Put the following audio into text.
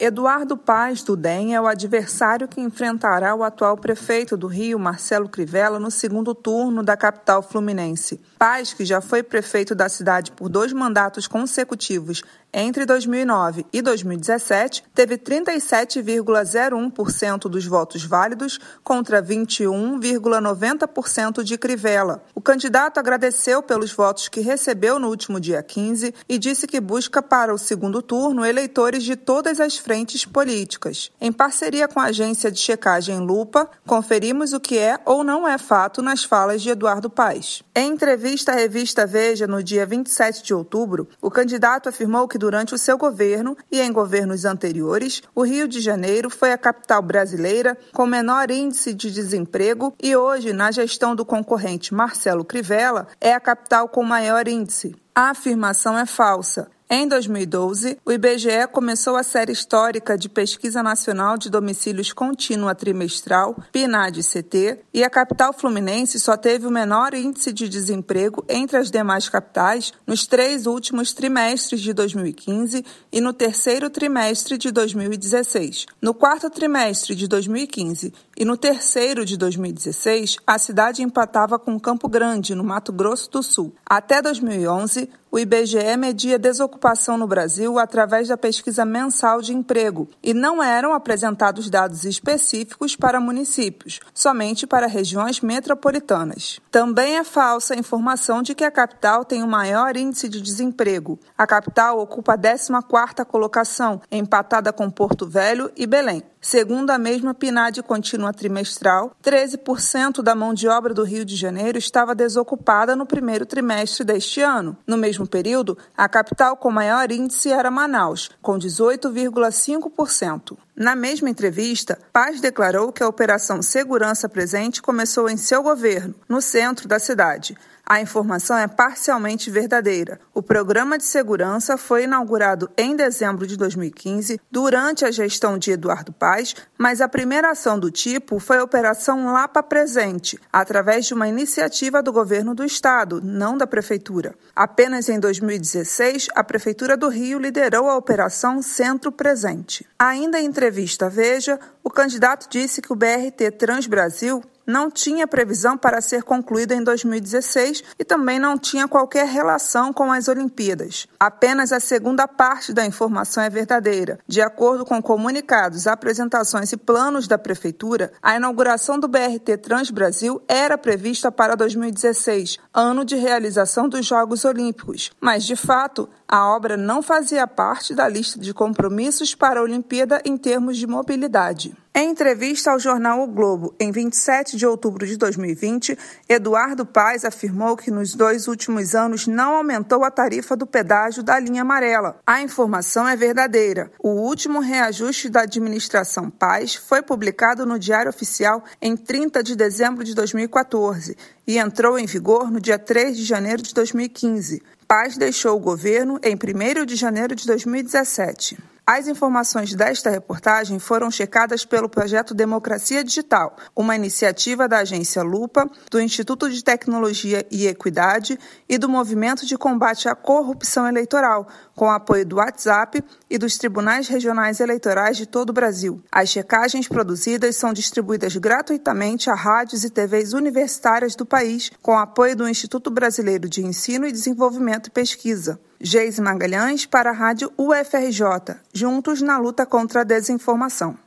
Eduardo Paz do DEM é o adversário que enfrentará o atual prefeito do Rio, Marcelo Crivella, no segundo turno da capital fluminense. Paz, que já foi prefeito da cidade por dois mandatos consecutivos entre 2009 e 2017, teve 37,01% dos votos válidos contra 21,90% de Crivella. O candidato agradeceu pelos votos que recebeu no último dia 15 e disse que busca para o segundo turno eleitores de todas as frentes políticas. Em parceria com a agência de checagem Lupa, conferimos o que é ou não é fato nas falas de Eduardo Paes. Em entrevista à revista Veja no dia 27 de outubro, o candidato afirmou que durante o seu governo e em governos anteriores, o Rio de Janeiro foi a capital brasileira com menor índice de desemprego e hoje, na gestão do concorrente Marcelo Crivella, é a capital com maior índice. A afirmação é falsa. Em 2012, o IBGE começou a série histórica de Pesquisa Nacional de Domicílios Contínua Trimestral, PNAD-CT, e a capital fluminense só teve o menor índice de desemprego entre as demais capitais nos três últimos trimestres de 2015 e no terceiro trimestre de 2016. No quarto trimestre de 2015 e no terceiro de 2016, a cidade empatava com Campo Grande, no Mato Grosso do Sul. Até 2011, o IBGE media desocupação no Brasil através da pesquisa mensal de emprego e não eram apresentados dados específicos para municípios, somente para regiões metropolitanas. Também é falsa a informação de que a capital tem o maior índice de desemprego. A capital ocupa a 14ª colocação, empatada com Porto Velho e Belém. Segundo a mesma PNAD contínua trimestral, 13% da mão de obra do Rio de Janeiro estava desocupada no primeiro trimestre deste ano. No mesmo período, a capital com maior índice era Manaus, com 18,5%. Na mesma entrevista, Paz declarou que a Operação Segurança Presente começou em seu governo, no centro da cidade. A informação é parcialmente verdadeira. O programa de segurança foi inaugurado em dezembro de 2015, durante a gestão de Eduardo Paz, mas a primeira ação do tipo foi a Operação Lapa Presente, através de uma iniciativa do governo do estado, não da prefeitura. Apenas em 2016, a Prefeitura do Rio liderou a Operação Centro Presente. Ainda em entrevista. À Veja, o candidato disse que o BRT Transbrasil não tinha previsão para ser concluída em 2016 e também não tinha qualquer relação com as Olimpíadas. Apenas a segunda parte da informação é verdadeira. De acordo com comunicados, apresentações e planos da Prefeitura, a inauguração do BRT Transbrasil era prevista para 2016, ano de realização dos Jogos Olímpicos. Mas, de fato, a obra não fazia parte da lista de compromissos para a Olimpíada em termos de mobilidade. Em entrevista ao jornal O Globo, em 27 de outubro de 2020, Eduardo Paes afirmou que nos dois últimos anos não aumentou a tarifa do pedágio da linha amarela. A informação é verdadeira. O último reajuste da administração Paes foi publicado no Diário Oficial em 30 de dezembro de 2014 e entrou em vigor no dia 3 de janeiro de 2015. Paz deixou o governo em 1 de janeiro de 2017. As informações desta reportagem foram checadas pelo projeto Democracia Digital, uma iniciativa da agência Lupa, do Instituto de Tecnologia e Equidade e do Movimento de Combate à Corrupção Eleitoral, com apoio do WhatsApp e dos tribunais regionais eleitorais de todo o Brasil. As checagens produzidas são distribuídas gratuitamente a rádios e TVs universitárias do país, com apoio do Instituto Brasileiro de Ensino e Desenvolvimento e Pesquisa. Geise Magalhães para a Rádio UFRJ, juntos na luta contra a desinformação.